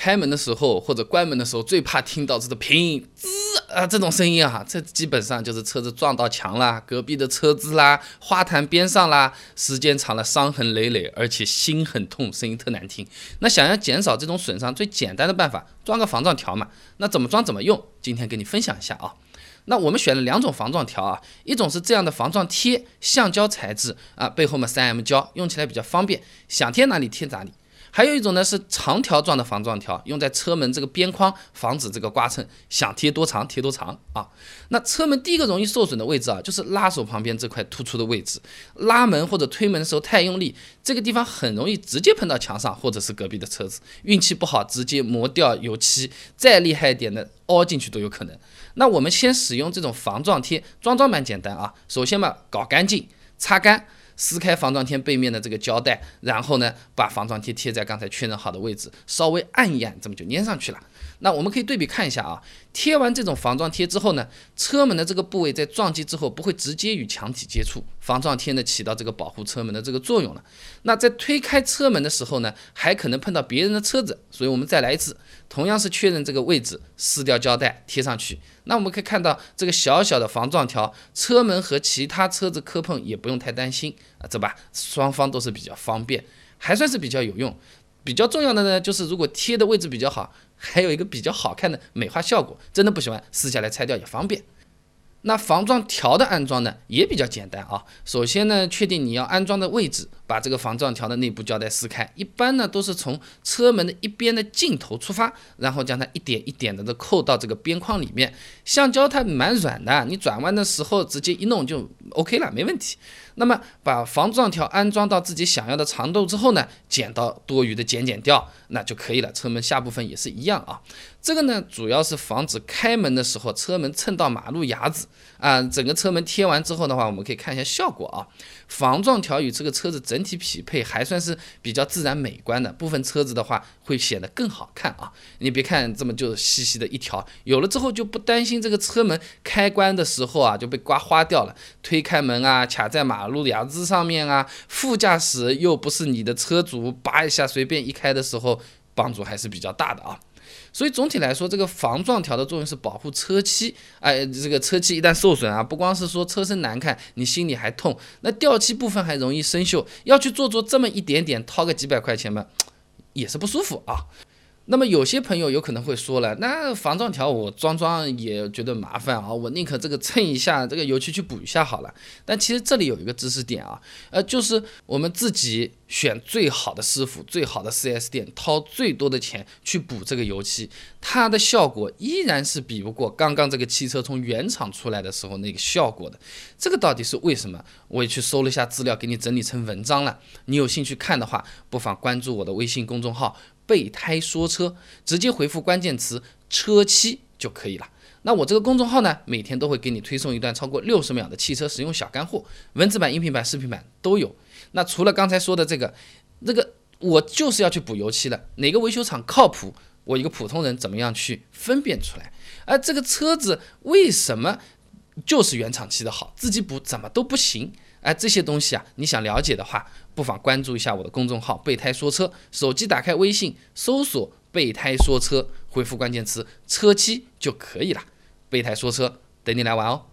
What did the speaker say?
开门的时候或者关门的时候，最怕听到这个乒滋啊这种声音啊，这基本上就是车子撞到墙啦、隔壁的车子啦、花坛边上啦，时间长了伤痕累累，而且心很痛，声音特难听。那想要减少这种损伤，最简单的办法，装个防撞条嘛。那怎么装怎么用，今天跟你分享一下啊。那我们选了两种防撞条啊，一种是这样的防撞贴，橡胶材质啊，背后嘛三 M 胶，用起来比较方便，想贴哪里贴哪里。还有一种呢是长条状的防撞条，用在车门这个边框，防止这个刮蹭，想贴多长贴多长啊。那车门第一个容易受损的位置啊，就是拉手旁边这块突出的位置，拉门或者推门的时候太用力，这个地方很容易直接碰到墙上或者是隔壁的车子，运气不好直接磨掉油漆，再厉害一点的凹进去都有可能。那我们先使用这种防撞贴，装装蛮简单啊。首先嘛，搞干净，擦干，撕开防撞贴背面的这个胶带，然后呢，把防撞贴贴在刚才确认好的位置，稍微按一按，这么就粘上去了。那我们可以对比看一下啊，贴完这种防撞贴之后呢，车门的这个部位在撞击之后不会直接与墙体接触，防撞贴呢起到这个保护车门的这个作用了。那在推开车门的时候呢，还可能碰到别人的车子，所以我们再来一次，同样是确认这个位置，撕掉胶带贴上去。那我们可以看到这个小小的防撞条，车门和其他车子磕碰也不用太担心啊，这吧？双方都是比较方便，还算是比较有用。比较重要的呢，就是如果贴的位置比较好，还有一个比较好看的美化效果。真的不喜欢撕下来拆掉也方便。那防撞条的安装呢，也比较简单啊。首先呢，确定你要安装的位置，把这个防撞条的内部胶带撕开。一般呢，都是从车门的一边的尽头出发，然后将它一点一点的都扣到这个边框里面。橡胶它蛮软的，你转弯的时候直接一弄就 OK 了，没问题。那么把防撞条安装到自己想要的长度之后呢，剪刀多余的剪剪掉，那就可以了。车门下部分也是一样啊。这个呢，主要是防止开门的时候车门蹭到马路牙子啊。整个车门贴完之后的话，我们可以看一下效果啊。防撞条与这个车子整整体匹配，还算是比较自然美观的。部分车子的话，会显得更好看啊。你别看这么就细细的一条，有了之后就不担心这个车门开关的时候啊就被刮花掉了。推开门啊，卡在马路牙子上面啊，副驾驶又不是你的车主，扒一下随便一开的时候，帮助还是比较大的啊。所以总体来说，这个防撞条的作用是保护车漆。哎，这个车漆一旦受损啊，不光是说车身难看，你心里还痛。那掉漆部分还容易生锈，要去做做这么一点点，掏个几百块钱嘛，也是不舒服啊。那么有些朋友有可能会说了，那防撞条我装装也觉得麻烦啊，我宁可这个蹭一下这个油漆去补一下好了。但其实这里有一个知识点啊，呃，就是我们自己选最好的师傅、最好的 4S 店，掏最多的钱去补这个油漆，它的效果依然是比不过刚刚这个汽车从原厂出来的时候那个效果的。这个到底是为什么？我也去搜了一下资料，给你整理成文章了。你有兴趣看的话，不妨关注我的微信公众号。备胎说车，直接回复关键词“车漆”就可以了。那我这个公众号呢，每天都会给你推送一段超过六十秒的汽车使用小干货，文字版、音频版、视频版都有。那除了刚才说的这个，这个我就是要去补油漆的，哪个维修厂靠谱？我一个普通人怎么样去分辨出来？而这个车子为什么就是原厂漆的好，自己补怎么都不行？哎，这些东西啊，你想了解的话，不妨关注一下我的公众号“备胎说车”。手机打开微信，搜索“备胎说车”，回复关键词“车漆”就可以了。备胎说车，等你来玩哦。